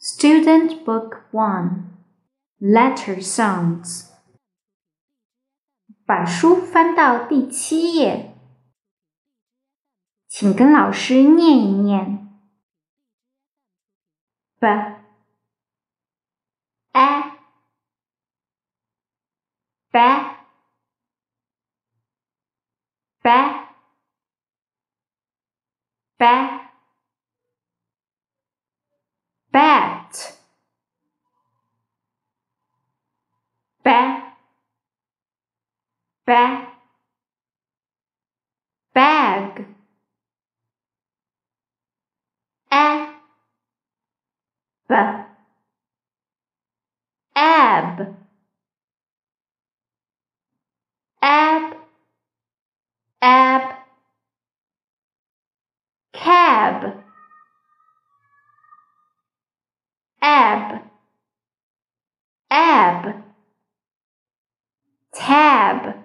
Student Book One Letter Sounds 把书翻到第七页，请跟老师念一念。b a ba ba ba Bat. Ba ba bag. A. B. Ab. Ab. Ab. Cab ab. Ab. Tab